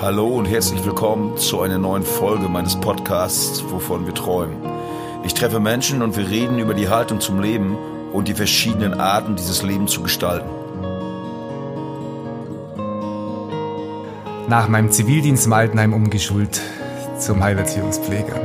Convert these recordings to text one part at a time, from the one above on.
Hallo und herzlich willkommen zu einer neuen Folge meines Podcasts, wovon wir träumen. Ich treffe Menschen und wir reden über die Haltung zum Leben und die verschiedenen Arten, dieses Leben zu gestalten. Nach meinem Zivildienst im Altenheim umgeschult zum Heilerziehungspfleger.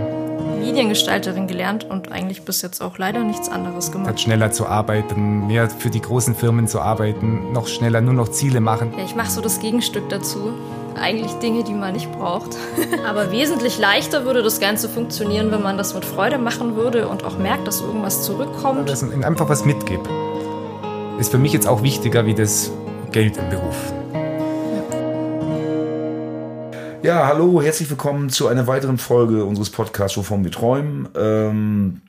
Mediengestalterin gelernt und eigentlich bis jetzt auch leider nichts anderes gemacht. Hat schneller zu arbeiten, mehr für die großen Firmen zu arbeiten, noch schneller nur noch Ziele machen. Ja, ich mache so das Gegenstück dazu. Eigentlich Dinge, die man nicht braucht. Aber wesentlich leichter würde das Ganze funktionieren, wenn man das mit Freude machen würde und auch merkt, dass irgendwas zurückkommt. Dass man einfach was mitgibt. Ist für mich jetzt auch wichtiger wie das Geld im Beruf. Ja, hallo, herzlich willkommen zu einer weiteren Folge unseres Podcasts, wovon wir träumen. Ähm,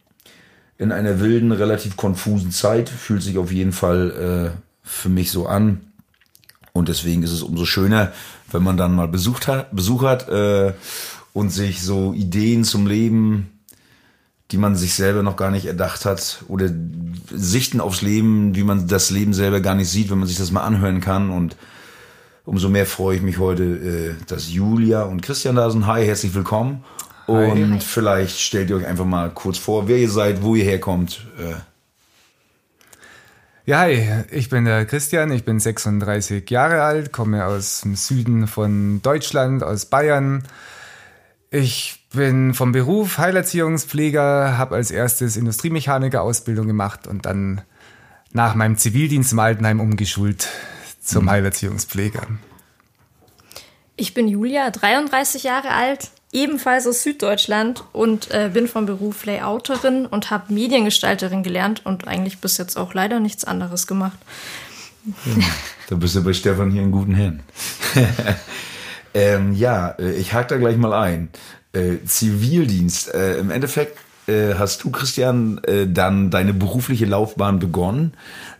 in einer wilden, relativ konfusen Zeit fühlt sich auf jeden Fall äh, für mich so an. Und deswegen ist es umso schöner, wenn man dann mal Besuch hat, Besuch hat äh, und sich so Ideen zum Leben, die man sich selber noch gar nicht erdacht hat, oder Sichten aufs Leben, wie man das Leben selber gar nicht sieht, wenn man sich das mal anhören kann und Umso mehr freue ich mich heute, äh, dass Julia und Christian da sind. Hi, herzlich willkommen. Und Hi. vielleicht stellt ihr euch einfach mal kurz vor, wer ihr seid, wo ihr herkommt. Äh. Ja, hi, ich bin der Christian, ich bin 36 Jahre alt, komme aus dem Süden von Deutschland, aus Bayern. Ich bin vom Beruf Heilerziehungspfleger, habe als erstes Industriemechaniker Ausbildung gemacht und dann nach meinem Zivildienst im Altenheim umgeschult zum Heilerziehungspfleger? Ich bin Julia, 33 Jahre alt, ebenfalls aus Süddeutschland und äh, bin vom Beruf Layouterin und habe Mediengestalterin gelernt und eigentlich bis jetzt auch leider nichts anderes gemacht. Ja, da bist du bei Stefan hier in guten Händen. ähm, ja, äh, ich hake da gleich mal ein. Äh, Zivildienst. Äh, Im Endeffekt äh, hast du, Christian, äh, dann deine berufliche Laufbahn begonnen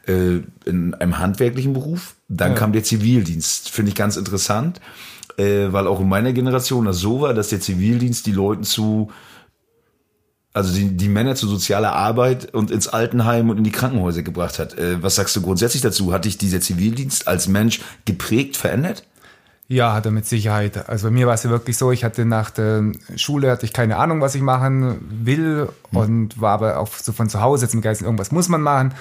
äh, in einem handwerklichen Beruf. Dann ja. kam der Zivildienst. Finde ich ganz interessant, äh, weil auch in meiner Generation das so war, dass der Zivildienst die Leuten zu also die, die Männer zu sozialer Arbeit und ins Altenheim und in die Krankenhäuser gebracht hat. Äh, was sagst du grundsätzlich dazu? Hat dich dieser Zivildienst als Mensch geprägt, verändert? Ja, hat er mit Sicherheit. Also bei mir war es ja wirklich so, ich hatte nach der Schule hatte ich keine Ahnung, was ich machen will hm. und war aber auch so von zu Hause jetzt im Geist, irgendwas muss man machen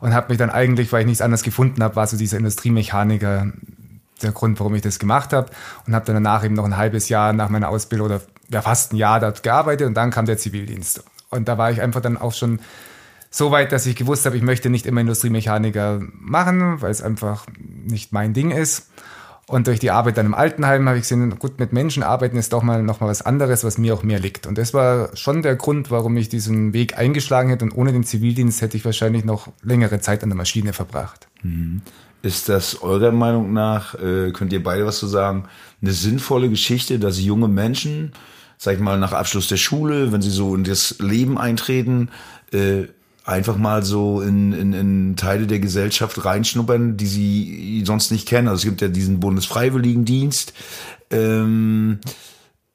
und habe mich dann eigentlich, weil ich nichts anderes gefunden habe, war so dieser Industriemechaniker der Grund, warum ich das gemacht habe und habe dann danach eben noch ein halbes Jahr nach meiner Ausbildung oder ja fast ein Jahr dort gearbeitet und dann kam der Zivildienst und da war ich einfach dann auch schon so weit, dass ich gewusst habe, ich möchte nicht immer Industriemechaniker machen, weil es einfach nicht mein Ding ist und durch die Arbeit dann im Altenheim habe ich gesehen, gut, mit Menschen arbeiten ist doch mal noch mal was anderes, was mir auch mehr liegt. Und das war schon der Grund, warum ich diesen Weg eingeschlagen hätte. Und ohne den Zivildienst hätte ich wahrscheinlich noch längere Zeit an der Maschine verbracht. Mhm. Ist das eurer Meinung nach, äh, könnt ihr beide was zu sagen, eine sinnvolle Geschichte, dass junge Menschen, sag ich mal, nach Abschluss der Schule, wenn sie so in das Leben eintreten, äh, einfach mal so in, in, in Teile der Gesellschaft reinschnuppern, die sie sonst nicht kennen. Also es gibt ja diesen Bundesfreiwilligendienst. Ähm,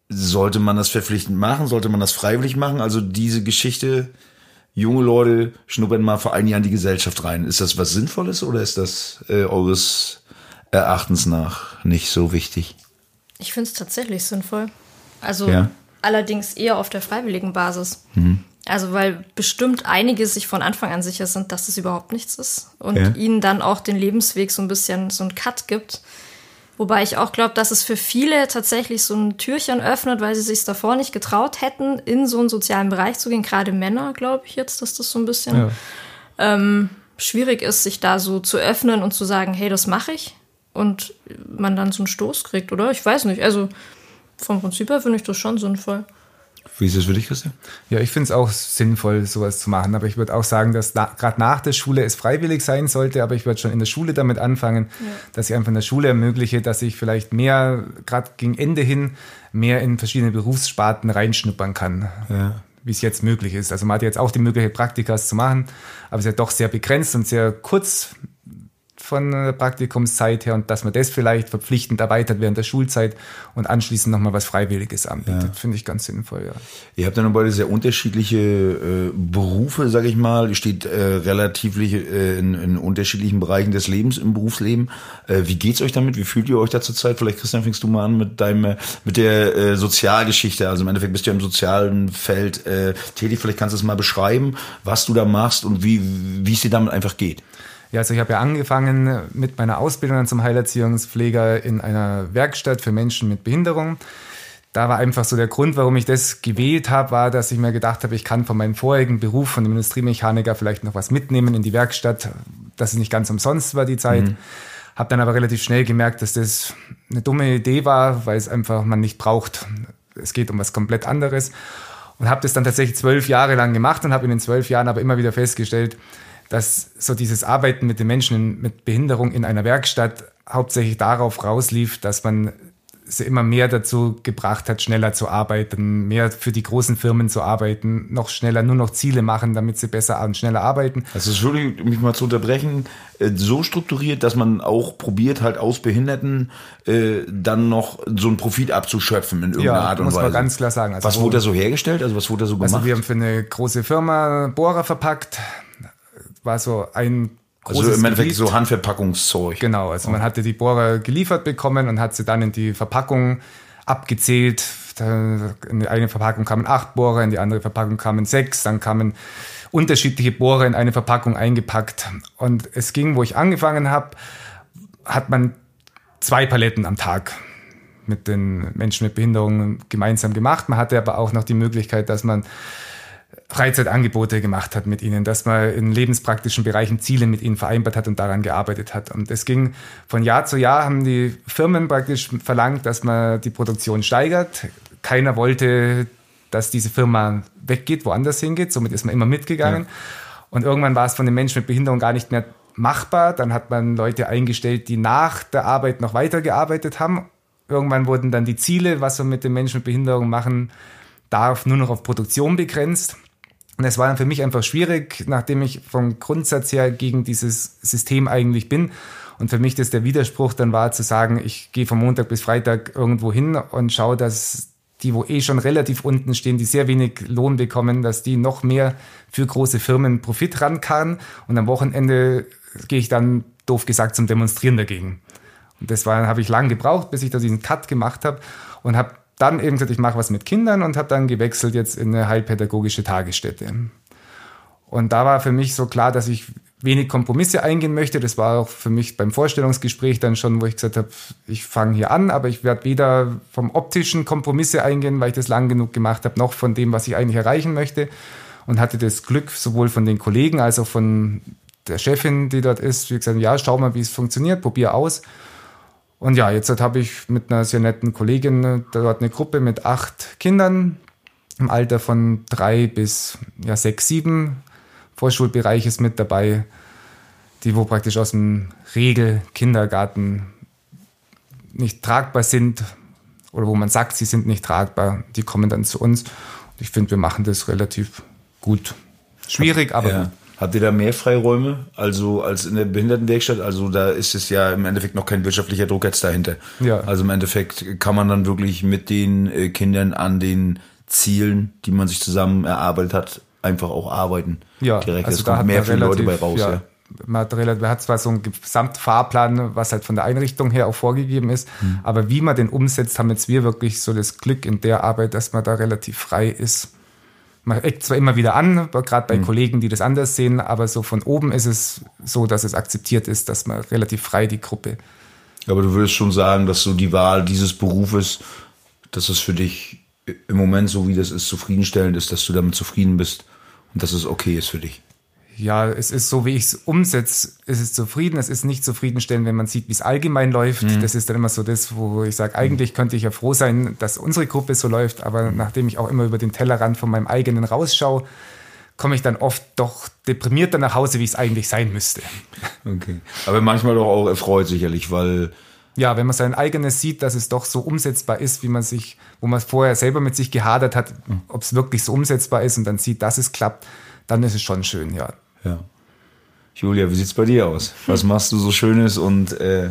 sollte man das verpflichtend machen? Sollte man das freiwillig machen? Also diese Geschichte, junge Leute schnuppern mal vor ein Jahr in die Gesellschaft rein. Ist das was Sinnvolles oder ist das äh, eures Erachtens nach nicht so wichtig? Ich finde es tatsächlich sinnvoll. Also ja. allerdings eher auf der freiwilligen Basis. Mhm. Also weil bestimmt einige sich von Anfang an sicher sind, dass es überhaupt nichts ist und ja. ihnen dann auch den Lebensweg so ein bisschen so einen Cut gibt. Wobei ich auch glaube, dass es für viele tatsächlich so ein Türchen öffnet, weil sie sich davor nicht getraut hätten, in so einen sozialen Bereich zu gehen. Gerade Männer, glaube ich jetzt, dass das so ein bisschen ja. ähm, schwierig ist, sich da so zu öffnen und zu sagen, hey, das mache ich. Und man dann so einen Stoß kriegt, oder? Ich weiß nicht. Also vom Prinzip her finde ich das schon sinnvoll. Wie ist das für dich, Christian? Ja, ich finde es auch sinnvoll, sowas zu machen. Aber ich würde auch sagen, dass na, gerade nach der Schule es freiwillig sein sollte. Aber ich würde schon in der Schule damit anfangen, ja. dass ich einfach in der Schule ermögliche, dass ich vielleicht mehr, gerade gegen Ende hin, mehr in verschiedene Berufssparten reinschnuppern kann. Ja. Wie es jetzt möglich ist. Also man hat jetzt auch die Möglichkeit, Praktikas zu machen, aber es ist ja doch sehr begrenzt und sehr kurz von der Praktikumszeit her und dass man das vielleicht verpflichtend erweitert während der Schulzeit und anschließend nochmal was Freiwilliges anbietet. Ja. Finde ich ganz sinnvoll, ja. Ihr habt ja noch beide sehr unterschiedliche äh, Berufe, sage ich mal. Ihr steht äh, relativ äh, in, in, unterschiedlichen Bereichen des Lebens im Berufsleben. Äh, wie geht's euch damit? Wie fühlt ihr euch da zurzeit? Vielleicht, Christian, fängst du mal an mit deinem, mit der äh, Sozialgeschichte. Also im Endeffekt bist du ja im sozialen Feld äh, tätig. Vielleicht kannst du es mal beschreiben, was du da machst und wie, wie es dir damit einfach geht. Ja, also ich habe ja angefangen mit meiner Ausbildung zum Heilerziehungspfleger in einer Werkstatt für Menschen mit Behinderung. Da war einfach so der Grund, warum ich das gewählt habe, war, dass ich mir gedacht habe, ich kann von meinem vorigen Beruf von dem Industriemechaniker vielleicht noch was mitnehmen in die Werkstatt, dass es nicht ganz umsonst war die Zeit. Mhm. Habe dann aber relativ schnell gemerkt, dass das eine dumme Idee war, weil es einfach man nicht braucht. Es geht um was komplett anderes. Und habe das dann tatsächlich zwölf Jahre lang gemacht und habe in den zwölf Jahren aber immer wieder festgestellt, dass so dieses Arbeiten mit den Menschen mit Behinderung in einer Werkstatt hauptsächlich darauf rauslief, dass man sie immer mehr dazu gebracht hat, schneller zu arbeiten, mehr für die großen Firmen zu arbeiten, noch schneller nur noch Ziele machen, damit sie besser und schneller arbeiten. Also Entschuldigung, mich mal zu unterbrechen, äh, so strukturiert, dass man auch probiert, halt aus Behinderten äh, dann noch so einen Profit abzuschöpfen in irgendeiner ja, Art und Weise. muss man ganz klar sagen. Also was wurde da so hergestellt? Also was wurde da so gemacht? Also wir haben für eine große Firma Bohrer verpackt, war so ein also im Endeffekt Gebiet. so Handverpackungszeug. Genau, also oh. man hatte die Bohrer geliefert bekommen und hat sie dann in die Verpackung abgezählt. In die eine Verpackung kamen acht Bohrer, in die andere Verpackung kamen sechs, dann kamen unterschiedliche Bohrer in eine Verpackung eingepackt. Und es ging, wo ich angefangen habe, hat man zwei Paletten am Tag mit den Menschen mit Behinderungen gemeinsam gemacht. Man hatte aber auch noch die Möglichkeit, dass man Freizeitangebote gemacht hat mit ihnen, dass man in lebenspraktischen Bereichen Ziele mit ihnen vereinbart hat und daran gearbeitet hat. Und es ging von Jahr zu Jahr, haben die Firmen praktisch verlangt, dass man die Produktion steigert. Keiner wollte, dass diese Firma weggeht, woanders hingeht. Somit ist man immer mitgegangen. Ja. Und irgendwann war es von den Menschen mit Behinderung gar nicht mehr machbar. Dann hat man Leute eingestellt, die nach der Arbeit noch weitergearbeitet haben. Irgendwann wurden dann die Ziele, was man mit den Menschen mit Behinderung machen darf, nur noch auf Produktion begrenzt. Und es war dann für mich einfach schwierig, nachdem ich vom Grundsatz her gegen dieses System eigentlich bin. Und für mich das der Widerspruch dann war zu sagen, ich gehe von Montag bis Freitag irgendwo hin und schaue, dass die, wo eh schon relativ unten stehen, die sehr wenig Lohn bekommen, dass die noch mehr für große Firmen Profit rankarren. Und am Wochenende gehe ich dann, doof gesagt, zum Demonstrieren dagegen. Und das war, habe ich lang gebraucht, bis ich da diesen Cut gemacht habe und habe dann eben gesagt, ich mache was mit Kindern und habe dann gewechselt jetzt in eine heilpädagogische Tagesstätte. Und da war für mich so klar, dass ich wenig Kompromisse eingehen möchte. Das war auch für mich beim Vorstellungsgespräch dann schon, wo ich gesagt habe, ich fange hier an, aber ich werde weder vom optischen Kompromisse eingehen, weil ich das lang genug gemacht habe, noch von dem, was ich eigentlich erreichen möchte. Und hatte das Glück, sowohl von den Kollegen als auch von der Chefin, die dort ist, wie gesagt, ja, schau mal, wie es funktioniert, probier aus. Und ja, jetzt habe ich mit einer sehr netten Kollegin äh, dort eine Gruppe mit acht Kindern im Alter von drei bis ja, sechs, sieben. Vorschulbereich ist mit dabei, die wo praktisch aus dem Regel-Kindergarten nicht tragbar sind oder wo man sagt, sie sind nicht tragbar, die kommen dann zu uns. Und ich finde, wir machen das relativ gut. Schwierig, aber ja. gut. Habt ihr da mehr Freiräume also als in der Behindertenwerkstatt? Also da ist es ja im Endeffekt noch kein wirtschaftlicher Druck jetzt dahinter. Ja. Also im Endeffekt kann man dann wirklich mit den äh, Kindern an den Zielen, die man sich zusammen erarbeitet hat, einfach auch arbeiten. Ja, direkt. Also es da kommt mehr für Leute bei raus. Ja. ja. Man hat, man hat zwar so einen Gesamtfahrplan, was halt von der Einrichtung her auch vorgegeben ist, mhm. aber wie man den umsetzt, haben jetzt wir wirklich so das Glück in der Arbeit, dass man da relativ frei ist man eckt zwar immer wieder an, gerade bei mhm. Kollegen, die das anders sehen, aber so von oben ist es so, dass es akzeptiert ist, dass man relativ frei die Gruppe. Aber du würdest schon sagen, dass so die Wahl dieses Berufes, dass es für dich im Moment so wie das ist, zufriedenstellend ist, dass du damit zufrieden bist und dass es okay ist für dich ja, es ist so, wie ich es umsetze, ist es zufrieden. Es ist nicht zufriedenstellend, wenn man sieht, wie es allgemein läuft. Mhm. Das ist dann immer so das, wo ich sage, eigentlich könnte ich ja froh sein, dass unsere Gruppe so läuft. Aber nachdem ich auch immer über den Tellerrand von meinem eigenen rausschaue, komme ich dann oft doch deprimierter nach Hause, wie es eigentlich sein müsste. Okay. Aber manchmal doch auch erfreut sicherlich, weil ja, wenn man sein eigenes sieht, dass es doch so umsetzbar ist, wie man sich, wo man vorher selber mit sich gehadert hat, mhm. ob es wirklich so umsetzbar ist und dann sieht, dass es klappt, dann ist es schon schön, ja. Ja. Julia, wie sieht's bei dir aus? Was machst du so Schönes und äh,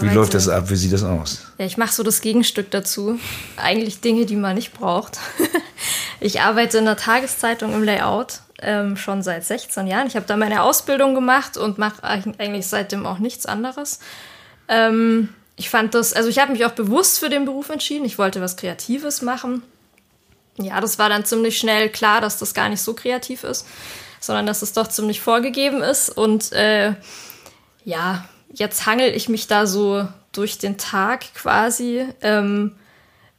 wie läuft das ab? Wie sieht das aus? Ja, ich mache so das Gegenstück dazu. Eigentlich Dinge, die man nicht braucht. ich arbeite in der Tageszeitung im Layout ähm, schon seit 16 Jahren. Ich habe da meine Ausbildung gemacht und mache eigentlich seitdem auch nichts anderes. Ähm, ich fand das, also ich habe mich auch bewusst für den Beruf entschieden. Ich wollte was Kreatives machen. Ja, das war dann ziemlich schnell klar, dass das gar nicht so kreativ ist, sondern dass es doch ziemlich vorgegeben ist. Und äh, ja, jetzt hangel ich mich da so durch den Tag quasi ähm,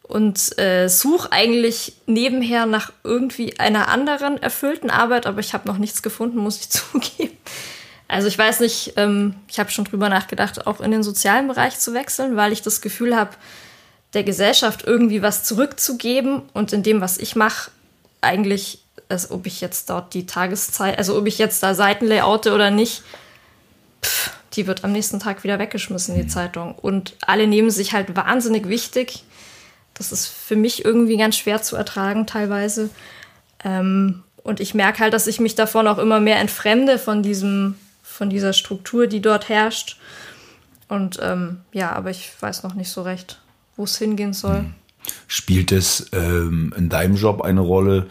und äh, suche eigentlich nebenher nach irgendwie einer anderen erfüllten Arbeit, aber ich habe noch nichts gefunden, muss ich zugeben. Also ich weiß nicht, ähm, ich habe schon drüber nachgedacht, auch in den sozialen Bereich zu wechseln, weil ich das Gefühl habe, der Gesellschaft irgendwie was zurückzugeben und in dem, was ich mache, eigentlich, also ob ich jetzt dort die Tageszeit, also ob ich jetzt da Seiten layoute oder nicht, pff, die wird am nächsten Tag wieder weggeschmissen, die Zeitung. Und alle nehmen sich halt wahnsinnig wichtig. Das ist für mich irgendwie ganz schwer zu ertragen teilweise. Ähm, und ich merke halt, dass ich mich davon auch immer mehr entfremde von diesem, von dieser Struktur, die dort herrscht. Und ähm, ja, aber ich weiß noch nicht so recht, wo es hingehen soll. Spielt es ähm, in deinem Job eine Rolle,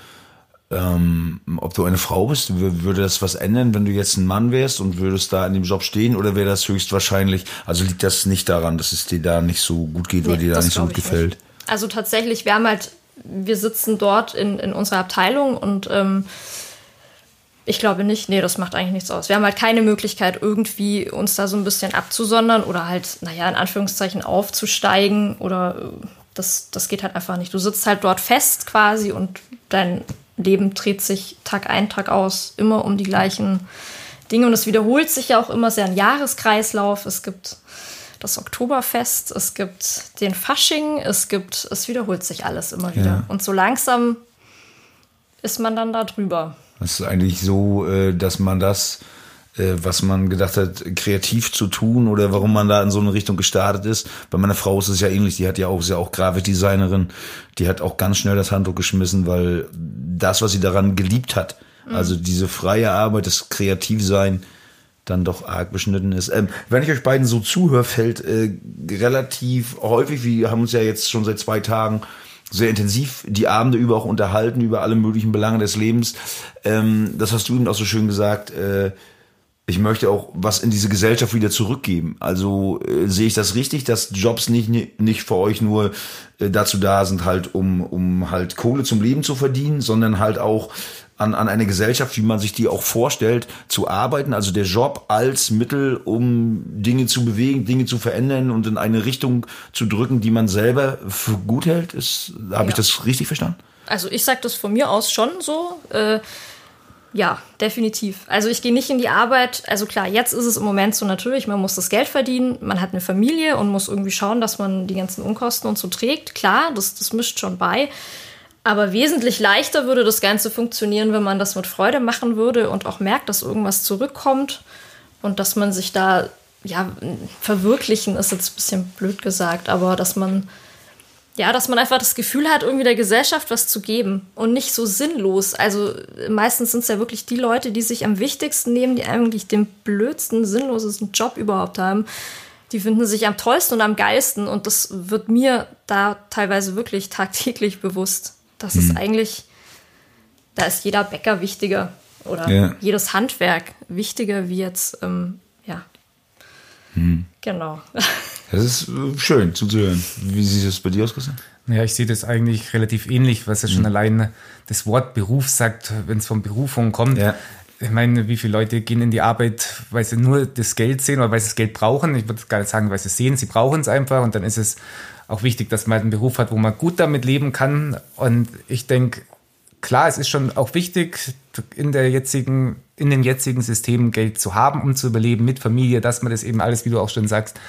ähm, ob du eine Frau bist, würde das was ändern, wenn du jetzt ein Mann wärst und würdest da in dem Job stehen oder wäre das höchstwahrscheinlich, also liegt das nicht daran, dass es dir da nicht so gut geht nee, oder dir da nicht so gut gefällt? Nicht. Also tatsächlich, wir haben halt, wir sitzen dort in, in unserer Abteilung und ähm, ich glaube nicht, nee, das macht eigentlich nichts aus. Wir haben halt keine Möglichkeit, irgendwie uns da so ein bisschen abzusondern oder halt, naja, in Anführungszeichen aufzusteigen oder äh, das, das geht halt einfach nicht. Du sitzt halt dort fest quasi und dein Leben dreht sich Tag ein, Tag aus immer um die gleichen Dinge und es wiederholt sich ja auch immer sehr ein Jahreskreislauf. Es gibt das Oktoberfest, es gibt den Fasching, es gibt, es wiederholt sich alles immer wieder. Ja. Und so langsam ist man dann da drüber. Das ist eigentlich so, äh, dass man das was man gedacht hat, kreativ zu tun oder warum man da in so eine Richtung gestartet ist. Bei meiner Frau ist es ja ähnlich, die hat ja auch, ist ja auch Grafikdesignerin, die hat auch ganz schnell das Handtuch geschmissen, weil das, was sie daran geliebt hat, mhm. also diese freie Arbeit, das Kreativsein, dann doch arg beschnitten ist. Ähm, wenn ich euch beiden so zuhöre, fällt äh, relativ häufig, wir haben uns ja jetzt schon seit zwei Tagen sehr intensiv die Abende über auch unterhalten, über alle möglichen Belange des Lebens. Ähm, das hast du eben auch so schön gesagt, äh, ich möchte auch was in diese Gesellschaft wieder zurückgeben. Also äh, sehe ich das richtig, dass Jobs nicht, nicht für euch nur äh, dazu da sind, halt um, um halt Kohle zum Leben zu verdienen, sondern halt auch an, an eine Gesellschaft, wie man sich die auch vorstellt, zu arbeiten. Also der Job als Mittel, um Dinge zu bewegen, Dinge zu verändern und in eine Richtung zu drücken, die man selber für gut hält. Ist, habe ja. ich das richtig verstanden? Also ich sage das von mir aus schon so. Äh ja, definitiv. Also ich gehe nicht in die Arbeit. Also klar, jetzt ist es im Moment so natürlich, man muss das Geld verdienen, man hat eine Familie und muss irgendwie schauen, dass man die ganzen Unkosten und so trägt. Klar, das, das mischt schon bei. Aber wesentlich leichter würde das Ganze funktionieren, wenn man das mit Freude machen würde und auch merkt, dass irgendwas zurückkommt und dass man sich da, ja, verwirklichen ist jetzt ein bisschen blöd gesagt, aber dass man ja, dass man einfach das Gefühl hat, irgendwie der Gesellschaft was zu geben und nicht so sinnlos. Also meistens sind es ja wirklich die Leute, die sich am wichtigsten nehmen, die eigentlich den blödsten, sinnlosesten Job überhaupt haben. Die finden sich am tollsten und am geilsten und das wird mir da teilweise wirklich tagtäglich bewusst. Das mhm. ist eigentlich, da ist jeder Bäcker wichtiger oder ja. jedes Handwerk wichtiger wie jetzt, ähm, Mhm. Genau. Das ist äh, schön zuzuhören. Wie sieht es bei dir aus, Christian? Ja, ich sehe das eigentlich relativ ähnlich, was ja schon mhm. allein das Wort Beruf sagt, wenn es von Berufung kommt. Ja. Ich meine, wie viele Leute gehen in die Arbeit, weil sie nur das Geld sehen oder weil sie das Geld brauchen. Ich würde gar nicht sagen, weil sie es sehen, sie brauchen es einfach. Und dann ist es auch wichtig, dass man einen Beruf hat, wo man gut damit leben kann. Und ich denke, klar, es ist schon auch wichtig, in der jetzigen, in den jetzigen Systemen Geld zu haben, um zu überleben mit Familie, dass man das eben alles, wie du auch schon sagst,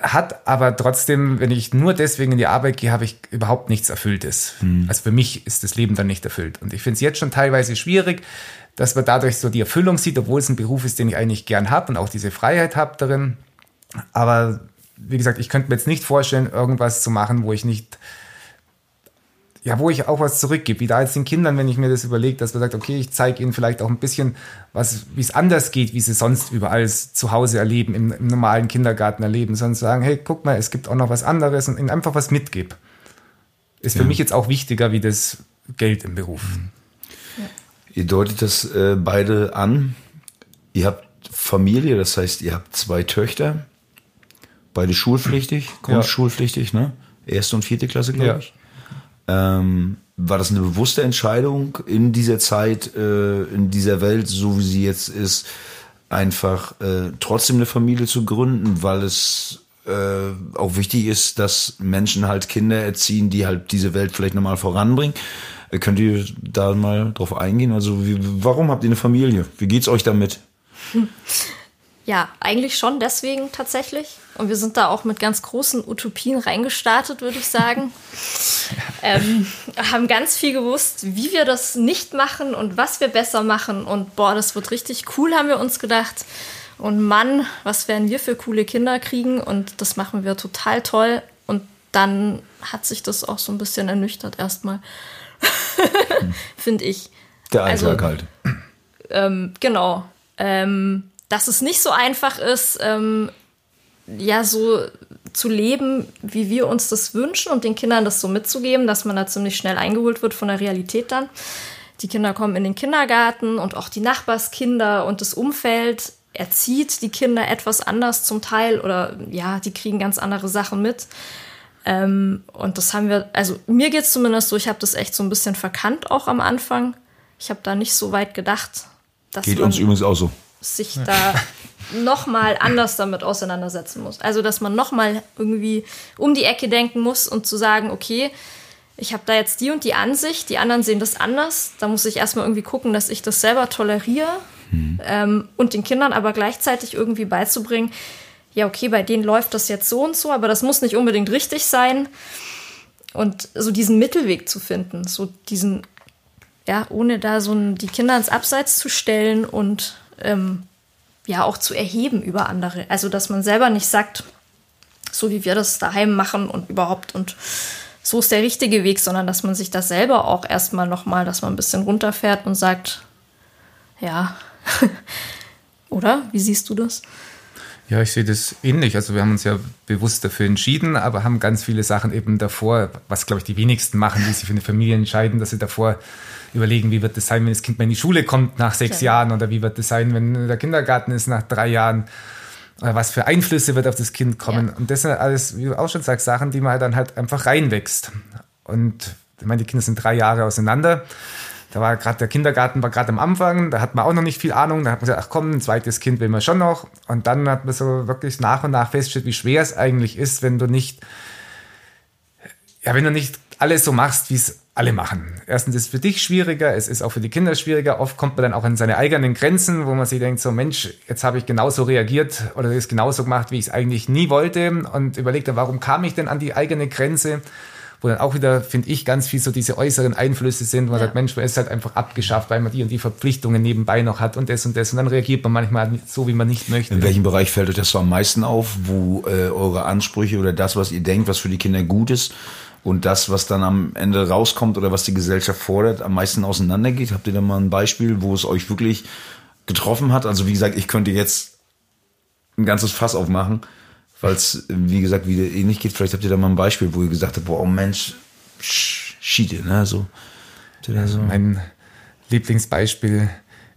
hat aber trotzdem, wenn ich nur deswegen in die Arbeit gehe, habe ich überhaupt nichts Erfülltes. Mhm. Also für mich ist das Leben dann nicht erfüllt. Und ich finde es jetzt schon teilweise schwierig, dass man dadurch so die Erfüllung sieht, obwohl es ein Beruf ist, den ich eigentlich gern habe und auch diese Freiheit habe darin. Aber wie gesagt, ich könnte mir jetzt nicht vorstellen, irgendwas zu machen, wo ich nicht ja, wo ich auch was zurückgebe, wie da jetzt den Kindern, wenn ich mir das überlege, dass man sagt, okay, ich zeige ihnen vielleicht auch ein bisschen, was, wie es anders geht, wie sie sonst überall zu Hause erleben, im, im normalen Kindergarten erleben, sondern sagen, hey, guck mal, es gibt auch noch was anderes und ihnen einfach was mitgebe. Ist ja. für mich jetzt auch wichtiger wie das Geld im Beruf. Ja. Ihr deutet das äh, beide an. Ihr habt Familie, das heißt, ihr habt zwei Töchter, beide schulpflichtig, grundschulpflichtig, ne? Erste und vierte Klasse, glaube ich. Ähm, war das eine bewusste Entscheidung in dieser Zeit, äh, in dieser Welt, so wie sie jetzt ist, einfach äh, trotzdem eine Familie zu gründen, weil es äh, auch wichtig ist, dass Menschen halt Kinder erziehen, die halt diese Welt vielleicht nochmal voranbringen. Äh, könnt ihr da mal drauf eingehen? Also wie, warum habt ihr eine Familie? Wie geht's euch damit? Ja, eigentlich schon deswegen tatsächlich. Und wir sind da auch mit ganz großen Utopien reingestartet, würde ich sagen. ähm, haben ganz viel gewusst, wie wir das nicht machen und was wir besser machen. Und boah, das wird richtig cool, haben wir uns gedacht. Und Mann, was werden wir für coole Kinder kriegen? Und das machen wir total toll. Und dann hat sich das auch so ein bisschen ernüchtert erstmal. Finde ich. Der Alltag also, halt. Ähm, genau. Ähm, dass es nicht so einfach ist, ähm, ja, so zu leben, wie wir uns das wünschen und den Kindern das so mitzugeben, dass man da ziemlich schnell eingeholt wird von der Realität dann. Die Kinder kommen in den Kindergarten und auch die Nachbarskinder und das Umfeld erzieht die Kinder etwas anders zum Teil oder ja, die kriegen ganz andere Sachen mit. Ähm, und das haben wir, also mir geht es zumindest so, ich habe das echt so ein bisschen verkannt auch am Anfang. Ich habe da nicht so weit gedacht. Geht uns übrigens auch so sich da nochmal anders damit auseinandersetzen muss. Also, dass man nochmal irgendwie um die Ecke denken muss und zu sagen, okay, ich habe da jetzt die und die Ansicht, die anderen sehen das anders. Da muss ich erstmal irgendwie gucken, dass ich das selber toleriere hm. ähm, und den Kindern aber gleichzeitig irgendwie beizubringen, ja, okay, bei denen läuft das jetzt so und so, aber das muss nicht unbedingt richtig sein. Und so diesen Mittelweg zu finden, so diesen, ja, ohne da so ein, die Kinder ins Abseits zu stellen und ähm, ja auch zu erheben über andere. Also dass man selber nicht sagt, so wie wir das daheim machen und überhaupt und so ist der richtige Weg, sondern dass man sich das selber auch erstmal nochmal, dass man ein bisschen runterfährt und sagt, ja, oder? Wie siehst du das? Ja, ich sehe das ähnlich. Also wir haben uns ja bewusst dafür entschieden, aber haben ganz viele Sachen eben davor, was glaube ich die wenigsten machen, die sich für eine Familie entscheiden, dass sie davor überlegen, wie wird es sein, wenn das Kind mal in die Schule kommt nach sechs okay. Jahren oder wie wird es sein, wenn der Kindergarten ist nach drei Jahren. Oder was für Einflüsse wird auf das Kind kommen. Ja. Und das sind alles, wie du auch schon sagst, Sachen, die man dann halt einfach reinwächst. Und ich meine, die Kinder sind drei Jahre auseinander. Da war gerade der Kindergarten war gerade am Anfang, da hat man auch noch nicht viel Ahnung. Da hat man gesagt, ach komm, ein zweites Kind will man schon noch. Und dann hat man so wirklich nach und nach festgestellt, wie schwer es eigentlich ist, wenn du nicht, ja, wenn du nicht alles so machst, wie es alle machen. Erstens ist es für dich schwieriger, es ist auch für die Kinder schwieriger. Oft kommt man dann auch an seine eigenen Grenzen, wo man sich denkt, so Mensch, jetzt habe ich genauso reagiert oder es genauso gemacht, wie ich es eigentlich nie wollte und überlegt dann, warum kam ich denn an die eigene Grenze? Wo dann auch wieder, finde ich, ganz viel so diese äußeren Einflüsse sind, wo man ja. sagt, Mensch, man ist halt einfach abgeschafft, weil man die und die Verpflichtungen nebenbei noch hat und das und das. Und dann reagiert man manchmal so, wie man nicht möchte. In welchem Bereich fällt euch das so am meisten auf, wo äh, eure Ansprüche oder das, was ihr denkt, was für die Kinder gut ist, und das, was dann am Ende rauskommt oder was die Gesellschaft fordert, am meisten auseinandergeht? Habt ihr da mal ein Beispiel, wo es euch wirklich getroffen hat? Also wie gesagt, ich könnte jetzt ein ganzes Fass aufmachen, weil es, wie gesagt, wieder ähnlich geht. Vielleicht habt ihr da mal ein Beispiel, wo ihr gesagt habt, boah, oh Mensch, Schiede, ne? So. so. Mein Lieblingsbeispiel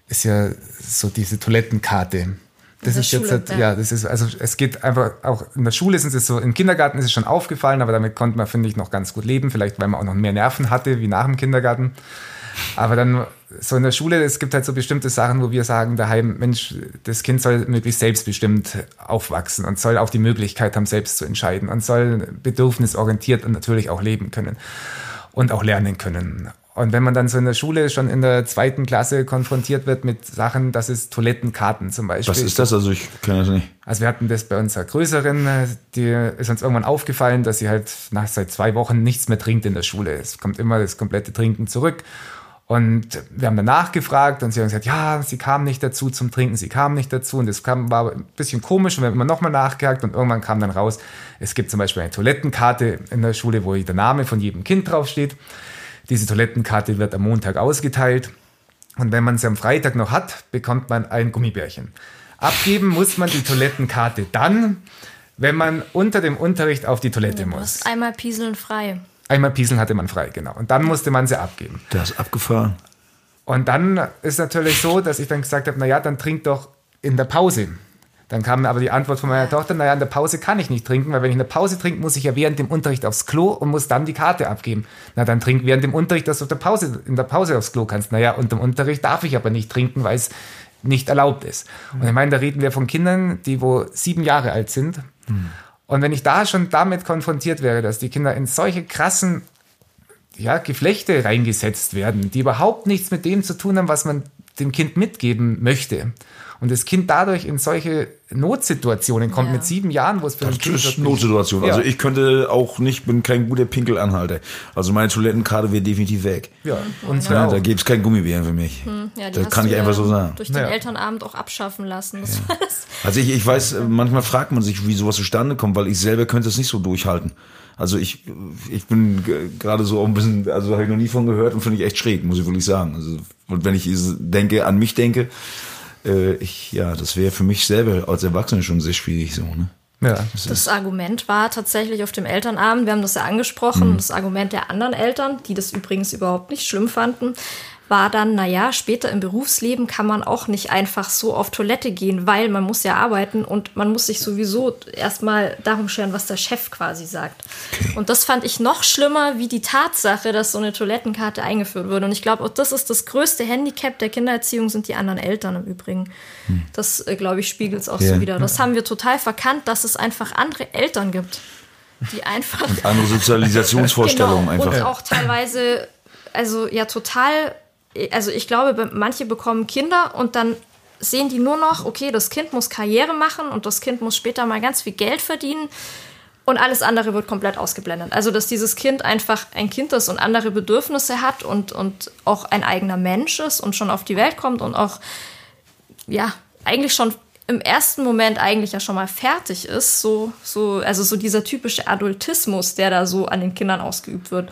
ist ja so diese Toilettenkarte das ist Schule, jetzt, halt, ja. ja. das ist, also es geht einfach auch in der Schule sind es so, im Kindergarten ist es schon aufgefallen, aber damit konnte man, finde ich, noch ganz gut leben, vielleicht weil man auch noch mehr Nerven hatte, wie nach dem Kindergarten. Aber dann so in der Schule, es gibt halt so bestimmte Sachen, wo wir sagen daheim, Mensch, das Kind soll möglichst selbstbestimmt aufwachsen und soll auch die Möglichkeit haben, selbst zu entscheiden und soll bedürfnisorientiert und natürlich auch leben können und auch lernen können. Und wenn man dann so in der Schule schon in der zweiten Klasse konfrontiert wird mit Sachen, das ist Toilettenkarten zum Beispiel. Was ist das? Also ich kenne das nicht. Also wir hatten das bei unserer Größeren, die ist uns irgendwann aufgefallen, dass sie halt nach seit zwei Wochen nichts mehr trinkt in der Schule. Es kommt immer das komplette Trinken zurück. Und wir haben danach gefragt und sie haben gesagt, ja, sie kam nicht dazu zum Trinken, sie kam nicht dazu. Und das kam, war ein bisschen komisch und wir haben immer nochmal nachgehakt und irgendwann kam dann raus, es gibt zum Beispiel eine Toilettenkarte in der Schule, wo der Name von jedem Kind draufsteht. Diese Toilettenkarte wird am Montag ausgeteilt. Und wenn man sie am Freitag noch hat, bekommt man ein Gummibärchen. Abgeben muss man die Toilettenkarte dann, wenn man unter dem Unterricht auf die Toilette muss. Einmal pieseln frei. Einmal pieseln hatte man frei, genau. Und dann musste man sie abgeben. Das ist abgefahren. Und dann ist natürlich so, dass ich dann gesagt habe, naja, dann trink doch in der Pause. Dann kam aber die Antwort von meiner Tochter, naja, in der Pause kann ich nicht trinken, weil wenn ich in der Pause trinke, muss ich ja während dem Unterricht aufs Klo und muss dann die Karte abgeben. Na, dann trink während dem Unterricht, dass du der Pause, in der Pause aufs Klo kannst. Naja, und im Unterricht darf ich aber nicht trinken, weil es nicht erlaubt ist. Und ich meine, da reden wir von Kindern, die wo sieben Jahre alt sind. Hm. Und wenn ich da schon damit konfrontiert wäre, dass die Kinder in solche krassen ja, Geflechte reingesetzt werden, die überhaupt nichts mit dem zu tun haben, was man dem Kind mitgeben möchte, und das Kind dadurch in solche Notsituationen kommt ja. mit sieben Jahren, wo es für das Kind ist Notsituation. Ja. Also ich könnte auch nicht, bin kein guter Pinkelanhalter. Also meine Toilettenkarte wäre definitiv weg. Ja, und ja, da gibt es kein Gummibären für mich. Hm, ja, das kann ich einfach so sagen. Durch den Elternabend auch abschaffen lassen. Also ich, ich weiß, manchmal fragt man sich, wie sowas zustande kommt, weil ich selber könnte es nicht so durchhalten. Also ich, ich bin gerade so ein bisschen, also habe ich noch nie von gehört und finde ich echt schräg, muss ich wirklich sagen. Also und wenn ich denke, an mich denke, äh, ich, ja, das wäre für mich selber als Erwachsener schon sehr schwierig so, ne? Ja, das, das Argument war tatsächlich auf dem Elternabend, wir haben das ja angesprochen, mhm. das Argument der anderen Eltern, die das übrigens überhaupt nicht schlimm fanden, war dann, naja, später im Berufsleben kann man auch nicht einfach so auf Toilette gehen, weil man muss ja arbeiten und man muss sich sowieso erstmal darum scheren, was der Chef quasi sagt. Und das fand ich noch schlimmer wie die Tatsache, dass so eine Toilettenkarte eingeführt wurde. Und ich glaube, auch das ist das größte Handicap der Kindererziehung, sind die anderen Eltern im Übrigen. Hm. Das, äh, glaube ich, spiegelt es auch ja. so wieder. Das haben wir total verkannt, dass es einfach andere Eltern gibt, die einfach. Und andere Sozialisationsvorstellungen genau. einfach. Und auch teilweise, also ja, total also ich glaube, manche bekommen Kinder und dann sehen die nur noch, okay, das Kind muss Karriere machen und das Kind muss später mal ganz viel Geld verdienen und alles andere wird komplett ausgeblendet. Also, dass dieses Kind einfach ein Kind ist und andere Bedürfnisse hat und, und auch ein eigener Mensch ist und schon auf die Welt kommt und auch, ja, eigentlich schon im ersten Moment eigentlich ja schon mal fertig ist, so, so, also so dieser typische Adultismus, der da so an den Kindern ausgeübt wird,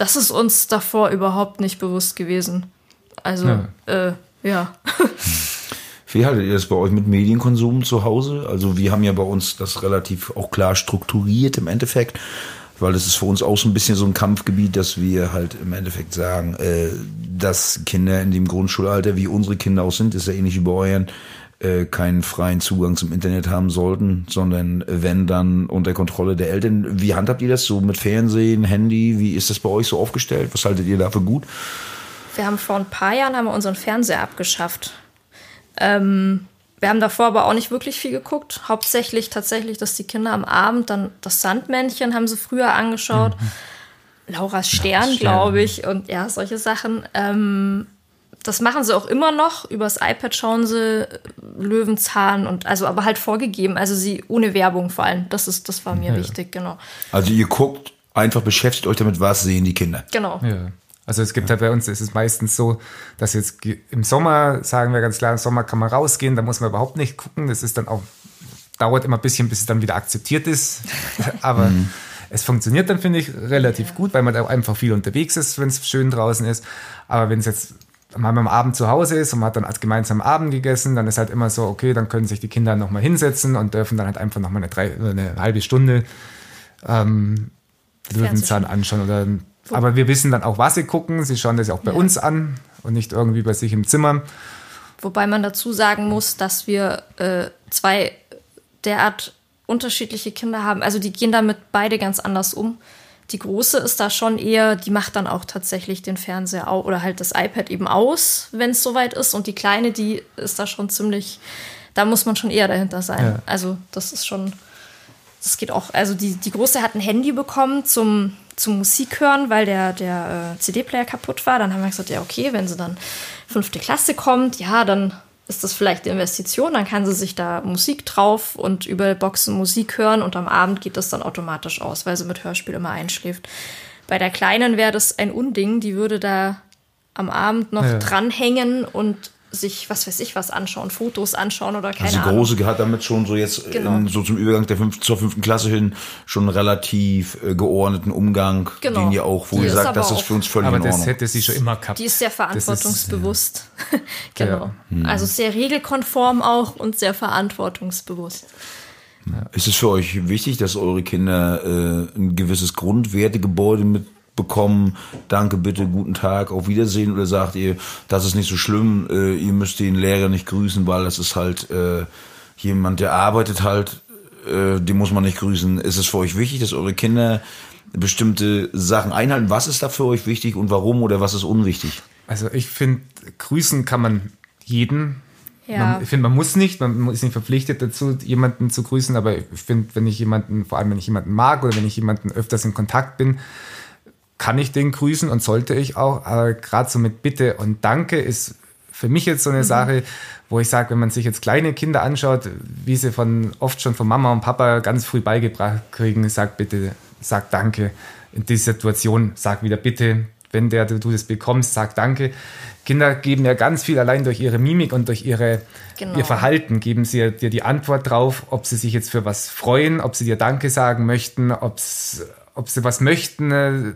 das ist uns davor überhaupt nicht bewusst gewesen. Also, ja. Äh, ja. Wie haltet ihr das bei euch mit Medienkonsum zu Hause? Also wir haben ja bei uns das relativ auch klar strukturiert im Endeffekt, weil das ist für uns auch so ein bisschen so ein Kampfgebiet, dass wir halt im Endeffekt sagen, äh, dass Kinder in dem Grundschulalter, wie unsere Kinder auch sind, ist ja ähnlich wie bei euren, äh, keinen freien Zugang zum Internet haben sollten, sondern wenn dann unter Kontrolle der Eltern. Wie handhabt ihr das so mit Fernsehen, Handy? Wie ist das bei euch so aufgestellt? Was haltet ihr dafür gut? Wir haben vor ein paar Jahren haben wir unseren Fernseher abgeschafft. Ähm, wir haben davor aber auch nicht wirklich viel geguckt. Hauptsächlich tatsächlich, dass die Kinder am Abend dann das Sandmännchen haben sie früher angeschaut. Mhm. Laura Stern, Stern. glaube ich, und ja, solche Sachen. Ähm, das machen sie auch immer noch. Übers iPad schauen sie äh, Löwenzahn und also aber halt vorgegeben. Also sie ohne Werbung vor allem. Das ist, das war mir ja. wichtig, genau. Also ihr guckt, einfach beschäftigt euch damit, was sehen die Kinder. Genau. Ja. Also es gibt ja. halt bei uns, ist es meistens so, dass jetzt im Sommer, sagen wir ganz klar, im Sommer kann man rausgehen, da muss man überhaupt nicht gucken. Das ist dann auch, dauert immer ein bisschen, bis es dann wieder akzeptiert ist. Aber mhm. es funktioniert dann, finde ich, relativ ja. gut, weil man da einfach viel unterwegs ist, wenn es schön draußen ist. Aber wenn es jetzt mal am Abend zu Hause ist und man hat dann als gemeinsam Abend gegessen, dann ist halt immer so, okay, dann können sich die Kinder nochmal hinsetzen und dürfen dann halt einfach nochmal eine, drei, eine halbe Stunde ähm, Löwenzahn anschauen oder aber wir wissen dann auch, was sie gucken. Sie schauen das ja auch bei ja. uns an und nicht irgendwie bei sich im Zimmer. Wobei man dazu sagen muss, dass wir äh, zwei derart unterschiedliche Kinder haben. Also die gehen damit beide ganz anders um. Die große ist da schon eher, die macht dann auch tatsächlich den Fernseher au oder halt das iPad eben aus, wenn es soweit ist. Und die kleine, die ist da schon ziemlich, da muss man schon eher dahinter sein. Ja. Also das ist schon, das geht auch. Also die, die große hat ein Handy bekommen zum zum Musik hören, weil der, der äh, CD-Player kaputt war. Dann haben wir gesagt, ja, okay, wenn sie dann fünfte Klasse kommt, ja, dann ist das vielleicht eine Investition, dann kann sie sich da Musik drauf und über Boxen Musik hören und am Abend geht das dann automatisch aus, weil sie mit Hörspiel immer einschläft. Bei der Kleinen wäre das ein Unding, die würde da am Abend noch ja. dranhängen und sich, was weiß ich, was anschauen, Fotos anschauen oder keine also Ahnung. Also Große hat damit schon so jetzt genau. in, so zum Übergang der fünf, zur fünften Klasse hin schon einen relativ äh, geordneten Umgang, genau. den ihr auch, wo die ihr sagt, das ist für uns völlig aber in Ordnung. das hätte sie schon immer gehabt. Die ist sehr verantwortungsbewusst. Ist, ja. genau. Ja. Also sehr regelkonform auch und sehr verantwortungsbewusst. Ist es für euch wichtig, dass eure Kinder äh, ein gewisses Grundwertegebäude mitbekommen? Danke, bitte, guten Tag, auf Wiedersehen? Oder sagt ihr, das ist nicht so schlimm, äh, ihr müsst den Lehrer nicht grüßen, weil das ist halt äh, jemand, der arbeitet halt, äh, den muss man nicht grüßen. Ist es für euch wichtig, dass eure Kinder bestimmte Sachen einhalten? Was ist da für euch wichtig und warum oder was ist unwichtig? Also ich finde, grüßen kann man jeden ja. Man, ich finde, man muss nicht, man ist nicht verpflichtet dazu, jemanden zu grüßen, aber ich finde, wenn ich jemanden, vor allem wenn ich jemanden mag oder wenn ich jemanden öfters in Kontakt bin, kann ich den grüßen und sollte ich auch. Aber gerade so mit Bitte und Danke ist für mich jetzt so eine mhm. Sache, wo ich sage, wenn man sich jetzt kleine Kinder anschaut, wie sie von oft schon von Mama und Papa ganz früh beigebracht kriegen, sag bitte, sag Danke. In dieser Situation sag wieder bitte, wenn der du das bekommst, sag Danke. Kinder geben ja ganz viel allein durch ihre Mimik und durch ihre, genau. ihr Verhalten, geben sie dir die Antwort drauf, ob sie sich jetzt für was freuen, ob sie dir Danke sagen möchten, ob sie was möchten, äh,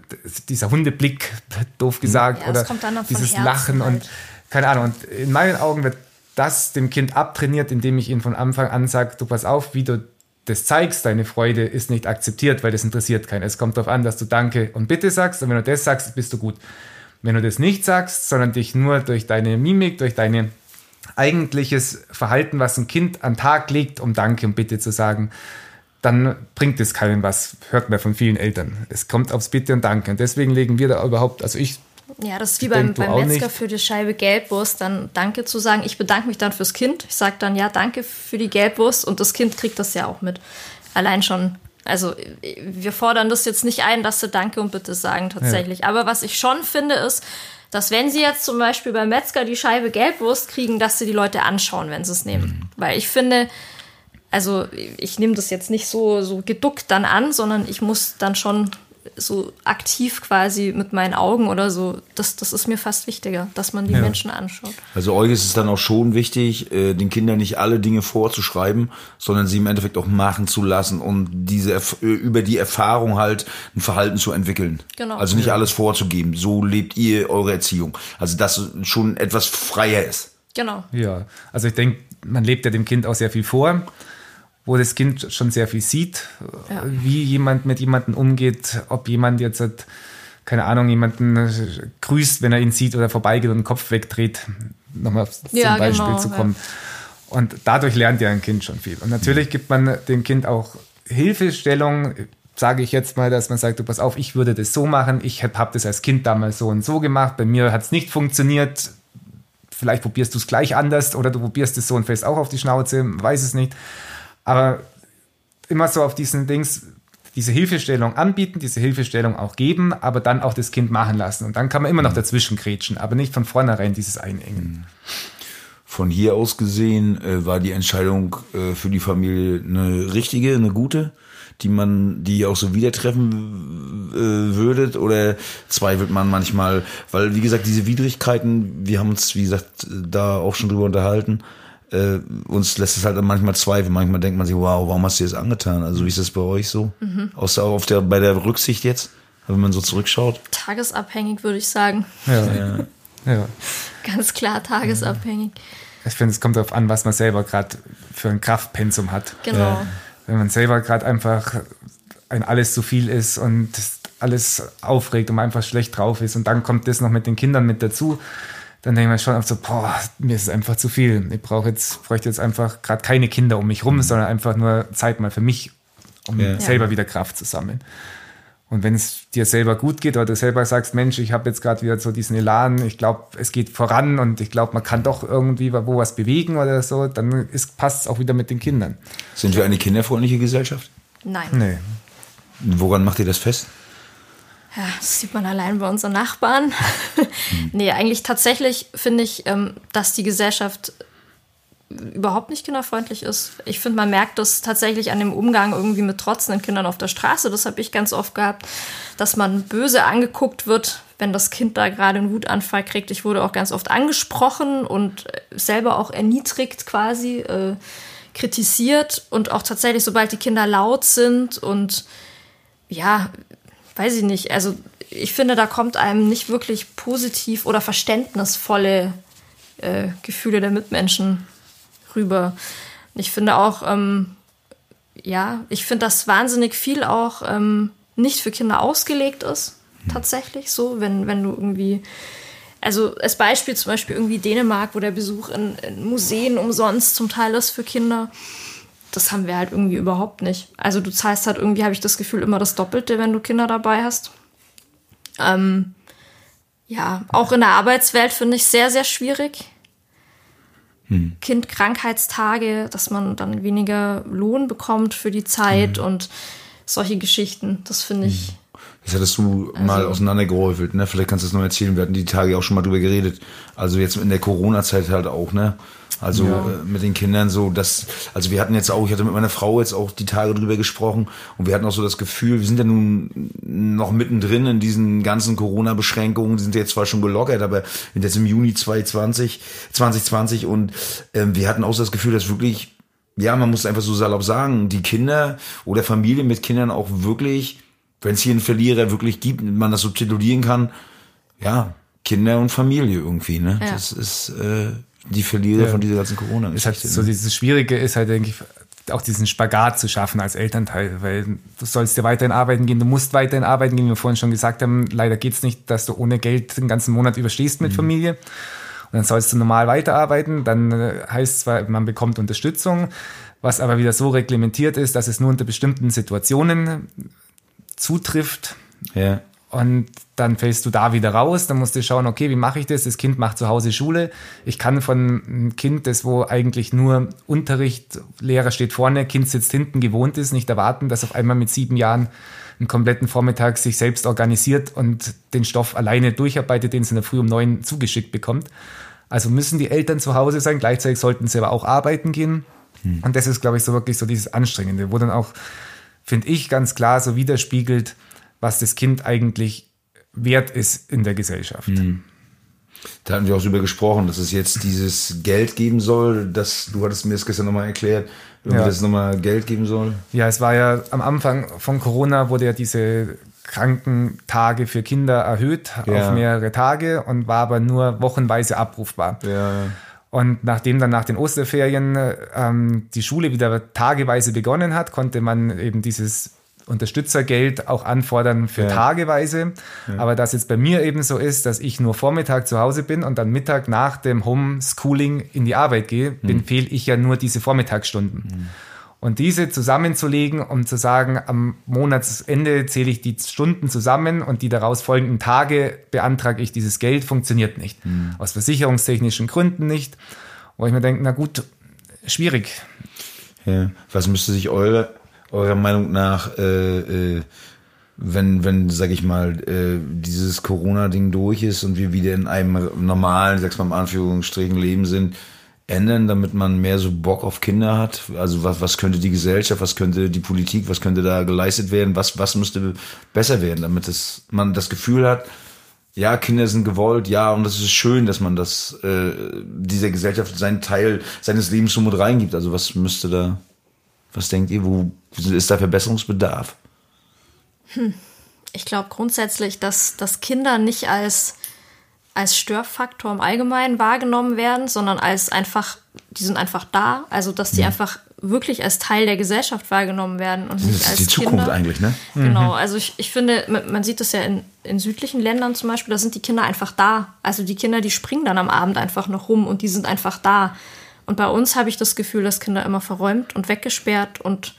dieser Hundeblick, doof gesagt, ja, oder dieses Herzen Lachen halt. und keine Ahnung. Und in meinen Augen wird das dem Kind abtrainiert, indem ich ihm von Anfang an sage, du pass auf, wie du das zeigst, deine Freude ist nicht akzeptiert, weil das interessiert keinen. Es kommt darauf an, dass du Danke und Bitte sagst und wenn du das sagst, bist du gut. Wenn du das nicht sagst, sondern dich nur durch deine Mimik, durch dein eigentliches Verhalten, was ein Kind an Tag legt, um Danke und Bitte zu sagen, dann bringt es keinen was, hört man von vielen Eltern. Es kommt aufs Bitte und Danke. Und deswegen legen wir da überhaupt, also ich ja, das ist wie beim, beim Metzger für die Scheibe Gelbwurst, dann Danke zu sagen. Ich bedanke mich dann fürs Kind. Ich sage dann, ja, danke für die Gelbwurst und das Kind kriegt das ja auch mit. Allein schon also wir fordern das jetzt nicht ein, dass sie Danke und Bitte sagen tatsächlich. Ja. Aber was ich schon finde ist, dass wenn sie jetzt zum Beispiel beim Metzger die Scheibe Gelbwurst kriegen, dass sie die Leute anschauen, wenn sie es nehmen. Mhm. Weil ich finde, also ich nehme das jetzt nicht so, so geduckt dann an, sondern ich muss dann schon so aktiv quasi mit meinen Augen oder so, das, das ist mir fast wichtiger, dass man die ja. Menschen anschaut. Also euch ist es dann auch schon wichtig, äh, den Kindern nicht alle Dinge vorzuschreiben, sondern sie im Endeffekt auch machen zu lassen und diese äh, über die Erfahrung halt ein Verhalten zu entwickeln. Genau. Also nicht alles vorzugeben. So lebt ihr eure Erziehung. Also dass schon etwas freier ist. Genau. Ja, also ich denke, man lebt ja dem Kind auch sehr viel vor wo das Kind schon sehr viel sieht, ja. wie jemand mit jemandem umgeht, ob jemand jetzt, hat, keine Ahnung, jemanden grüßt, wenn er ihn sieht oder vorbeigeht und den Kopf wegdreht, nochmal zum ja, Beispiel genau, zu kommen. Ja. Und dadurch lernt ja ein Kind schon viel. Und natürlich gibt man dem Kind auch Hilfestellung, sage ich jetzt mal, dass man sagt, du pass auf, ich würde das so machen, ich habe hab das als Kind damals so und so gemacht, bei mir hat es nicht funktioniert, vielleicht probierst du es gleich anders oder du probierst es so und fällst auch auf die Schnauze, weiß es nicht. Aber immer so auf diesen Dings, diese Hilfestellung anbieten, diese Hilfestellung auch geben, aber dann auch das Kind machen lassen. Und dann kann man immer noch mhm. dazwischen grätschen, aber nicht von vornherein dieses Einengen. Mhm. Von hier aus gesehen äh, war die Entscheidung äh, für die Familie eine richtige, eine gute, die man, die auch so wieder treffen äh, würdet? Oder zweifelt man manchmal, weil wie gesagt, diese Widrigkeiten, wir haben uns, wie gesagt, da auch schon drüber unterhalten, äh, uns lässt es halt manchmal zweifeln. Manchmal denkt man sich, wow, warum hast du das angetan? Also wie ist das bei euch so? Mhm. Außer auf der, bei der Rücksicht jetzt, wenn man so zurückschaut? Tagesabhängig, würde ich sagen. Ja, ja. ja. Ganz klar tagesabhängig. Ich finde, es kommt darauf an, was man selber gerade für ein Kraftpensum hat. Genau. Ja. Wenn man selber gerade einfach ein alles zu viel ist und alles aufregt und man einfach schlecht drauf ist und dann kommt das noch mit den Kindern mit dazu, dann denke ich mir schon oft so, boah, mir ist es einfach zu viel. Ich brauche jetzt, bräuchte jetzt einfach gerade keine Kinder um mich rum, mhm. sondern einfach nur Zeit mal für mich, um ja. selber wieder Kraft zu sammeln. Und wenn es dir selber gut geht oder du selber sagst, Mensch, ich habe jetzt gerade wieder so diesen Elan, ich glaube, es geht voran und ich glaube, man kann doch irgendwie wo was bewegen oder so, dann passt es auch wieder mit den Kindern. Sind wir eine kinderfreundliche Gesellschaft? Nein. Nee. Woran macht ihr das fest? Ja, das sieht man allein bei unseren Nachbarn. nee, eigentlich tatsächlich finde ich, ähm, dass die Gesellschaft überhaupt nicht kinderfreundlich ist. Ich finde, man merkt das tatsächlich an dem Umgang irgendwie mit trotzenden Kindern auf der Straße. Das habe ich ganz oft gehabt, dass man böse angeguckt wird, wenn das Kind da gerade einen Wutanfall kriegt. Ich wurde auch ganz oft angesprochen und selber auch erniedrigt quasi, äh, kritisiert und auch tatsächlich, sobald die Kinder laut sind und ja, weiß ich nicht, also ich finde, da kommt einem nicht wirklich positiv oder verständnisvolle äh, Gefühle der Mitmenschen rüber. Ich finde auch, ähm, ja, ich finde, dass wahnsinnig viel auch ähm, nicht für Kinder ausgelegt ist, hm. tatsächlich so, wenn, wenn du irgendwie, also als Beispiel zum Beispiel irgendwie Dänemark, wo der Besuch in, in Museen umsonst zum Teil ist für Kinder. Das haben wir halt irgendwie überhaupt nicht. Also du zahlst halt irgendwie, habe ich das Gefühl, immer das Doppelte, wenn du Kinder dabei hast. Ähm, ja, auch in der Arbeitswelt finde ich sehr, sehr schwierig. Hm. Kindkrankheitstage, dass man dann weniger Lohn bekommt für die Zeit hm. und solche Geschichten. Das finde ich. Hm. Das hattest du also, mal auseinandergehäufelt, ne? Vielleicht kannst du das noch erzählen. Wir hatten die Tage auch schon mal drüber geredet. Also jetzt in der Corona-Zeit halt auch, ne? Also ja. äh, mit den Kindern so, dass, also wir hatten jetzt auch, ich hatte mit meiner Frau jetzt auch die Tage drüber gesprochen und wir hatten auch so das Gefühl, wir sind ja nun noch mittendrin in diesen ganzen Corona-Beschränkungen, die sind jetzt zwar schon gelockert, aber jetzt im Juni 2020, 2020 und ähm, wir hatten auch so das Gefühl, dass wirklich, ja, man muss einfach so salopp sagen, die Kinder oder Familien mit Kindern auch wirklich, wenn es hier einen Verlierer wirklich gibt, man das so titulieren kann, ja, Kinder und Familie irgendwie, ne? Ja. Das ist äh, die Verlierer ja. von dieser ganzen corona ist halt So dieses Schwierige ist halt, denke ich, auch diesen Spagat zu schaffen als Elternteil, weil du sollst ja weiterhin arbeiten gehen, du musst weiterhin arbeiten gehen, wie wir vorhin schon gesagt haben, leider geht es nicht, dass du ohne Geld den ganzen Monat überstehst mit mhm. Familie. Und dann sollst du normal weiterarbeiten, dann äh, heißt zwar, man bekommt Unterstützung, was aber wieder so reglementiert ist, dass es nur unter bestimmten Situationen zutrifft. Ja. Und dann fällst du da wieder raus, dann musst du schauen, okay, wie mache ich das? Das Kind macht zu Hause Schule. Ich kann von einem Kind, das wo eigentlich nur Unterricht, Lehrer steht vorne, Kind sitzt hinten, gewohnt ist, nicht erwarten, dass auf einmal mit sieben Jahren einen kompletten Vormittag sich selbst organisiert und den Stoff alleine durcharbeitet, den es in der Früh um neun zugeschickt bekommt. Also müssen die Eltern zu Hause sein, gleichzeitig sollten sie aber auch arbeiten gehen. Hm. Und das ist, glaube ich, so wirklich so dieses Anstrengende, wo dann auch, finde ich, ganz klar so widerspiegelt, was das Kind eigentlich wert ist in der Gesellschaft. Mhm. Da hatten wir auch drüber gesprochen, dass es jetzt dieses Geld geben soll. Das, du hattest mir das gestern nochmal erklärt, ja. dass es nochmal Geld geben soll. Ja, es war ja am Anfang von Corona wurde ja diese Krankentage für Kinder erhöht ja. auf mehrere Tage und war aber nur wochenweise abrufbar. Ja. Und nachdem dann nach den Osterferien ähm, die Schule wieder tageweise begonnen hat, konnte man eben dieses Unterstützergeld auch anfordern für ja. tageweise. Ja. Aber dass jetzt bei mir eben so ist, dass ich nur Vormittag zu Hause bin und dann Mittag nach dem Homeschooling in die Arbeit gehe, mhm. dann fehle ich ja nur diese Vormittagsstunden. Mhm. Und diese zusammenzulegen, um zu sagen, am Monatsende zähle ich die Stunden zusammen und die daraus folgenden Tage beantrage ich dieses Geld, funktioniert nicht. Mhm. Aus versicherungstechnischen Gründen nicht. Wo ich mir denke, na gut, schwierig. Ja. Was müsste sich eure eurer Meinung nach, äh, äh, wenn, wenn, sag ich mal, äh, dieses Corona-Ding durch ist und wir wieder in einem normalen, sag's mal in Anführungsstrichen, Leben sind, ändern, damit man mehr so Bock auf Kinder hat? Also was, was könnte die Gesellschaft, was könnte die Politik, was könnte da geleistet werden? Was, was müsste besser werden, damit es, man das Gefühl hat, ja, Kinder sind gewollt, ja, und das ist schön, dass man das äh, dieser Gesellschaft seinen Teil seines Lebens so mit reingibt. Also was müsste da was denkt ihr, wo ist da Verbesserungsbedarf? Hm. Ich glaube grundsätzlich, dass, dass Kinder nicht als, als Störfaktor im Allgemeinen wahrgenommen werden, sondern als einfach, die sind einfach da. Also, dass die ja. einfach wirklich als Teil der Gesellschaft wahrgenommen werden und nicht als die Zukunft Kinder. eigentlich, ne? Genau, mhm. also ich, ich finde, man sieht das ja in, in südlichen Ländern zum Beispiel, da sind die Kinder einfach da. Also die Kinder, die springen dann am Abend einfach noch rum und die sind einfach da. Und bei uns habe ich das Gefühl, dass Kinder immer verräumt und weggesperrt und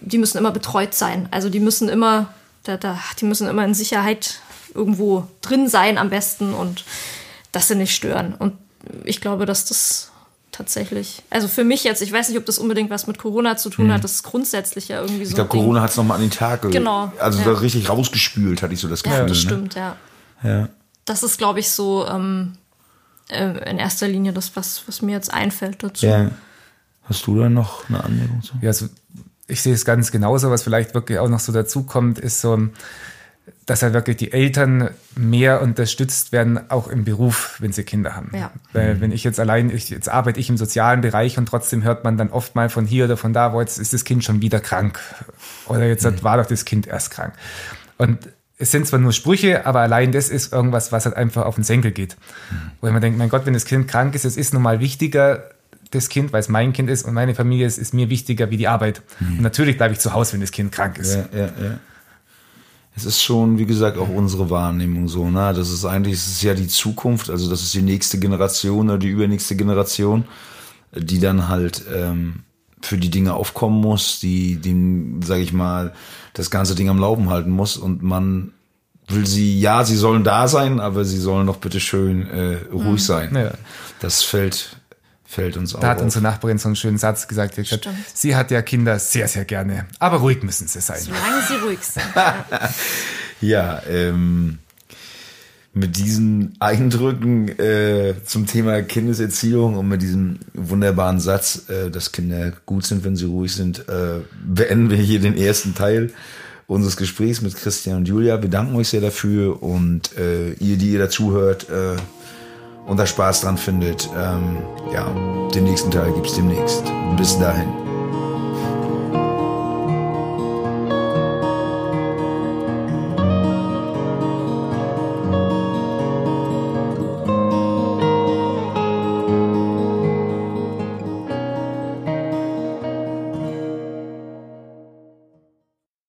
die müssen immer betreut sein. Also die müssen immer, da, da, die müssen immer in Sicherheit irgendwo drin sein am besten und dass sie nicht stören. Und ich glaube, dass das tatsächlich, also für mich jetzt, ich weiß nicht, ob das unbedingt was mit Corona zu tun hm. hat, das ist grundsätzlich ja irgendwie so. Ich glaube, Corona hat es nochmal an den Tag Genau. Also ja. richtig rausgespült, hatte ich so das Gefühl. Ja, das ne? stimmt, ja. ja. Das ist, glaube ich, so, ähm, äh, in erster Linie das, was, was mir jetzt einfällt dazu. Ja. Hast du da noch eine Anmerkung zu? Ja, also ich sehe es ganz genauso. Was vielleicht wirklich auch noch so dazu kommt, ist so, dass halt wirklich die Eltern mehr unterstützt werden, auch im Beruf, wenn sie Kinder haben. Ja. Weil wenn ich jetzt allein, ich, jetzt arbeite ich im sozialen Bereich und trotzdem hört man dann oft mal von hier oder von da, wo jetzt ist das Kind schon wieder krank. Oder jetzt mhm. war doch das Kind erst krank. Und es sind zwar nur Sprüche, aber allein das ist irgendwas, was halt einfach auf den Senkel geht. Mhm. Wo man denkt, mein Gott, wenn das Kind krank ist, es ist nun mal wichtiger, das Kind, weil es mein Kind ist und meine Familie ist, ist mir wichtiger wie die Arbeit. Mhm. Und natürlich bleibe ich zu Hause, wenn das Kind krank ist. Ja, ja, ja. Es ist schon, wie gesagt, auch unsere Wahrnehmung so. Ne? Das ist eigentlich, es ist ja die Zukunft, also das ist die nächste Generation oder die übernächste Generation, die dann halt ähm, für die Dinge aufkommen muss, die, die, sag ich mal, das ganze Ding am Laufen halten muss und man will sie, ja, sie sollen da sein, aber sie sollen doch bitte schön äh, ruhig mhm. sein. Ja. Das fällt fällt uns da auch. Da hat unsere Nachbarin so einen schönen Satz gesagt. gesagt sie hat ja Kinder sehr, sehr gerne, aber ruhig müssen sie sein. Solange sie ruhig sind. ja, ähm, mit diesen Eindrücken äh, zum Thema Kindeserziehung und mit diesem wunderbaren Satz, äh, dass Kinder gut sind, wenn sie ruhig sind, äh, beenden wir hier den ersten Teil unseres Gesprächs mit Christian und Julia. Wir danken euch sehr dafür und äh, ihr, die ihr dazuhört, äh, und da Spaß dran findet, ähm, ja, den nächsten Teil gibt's demnächst. Bis dahin.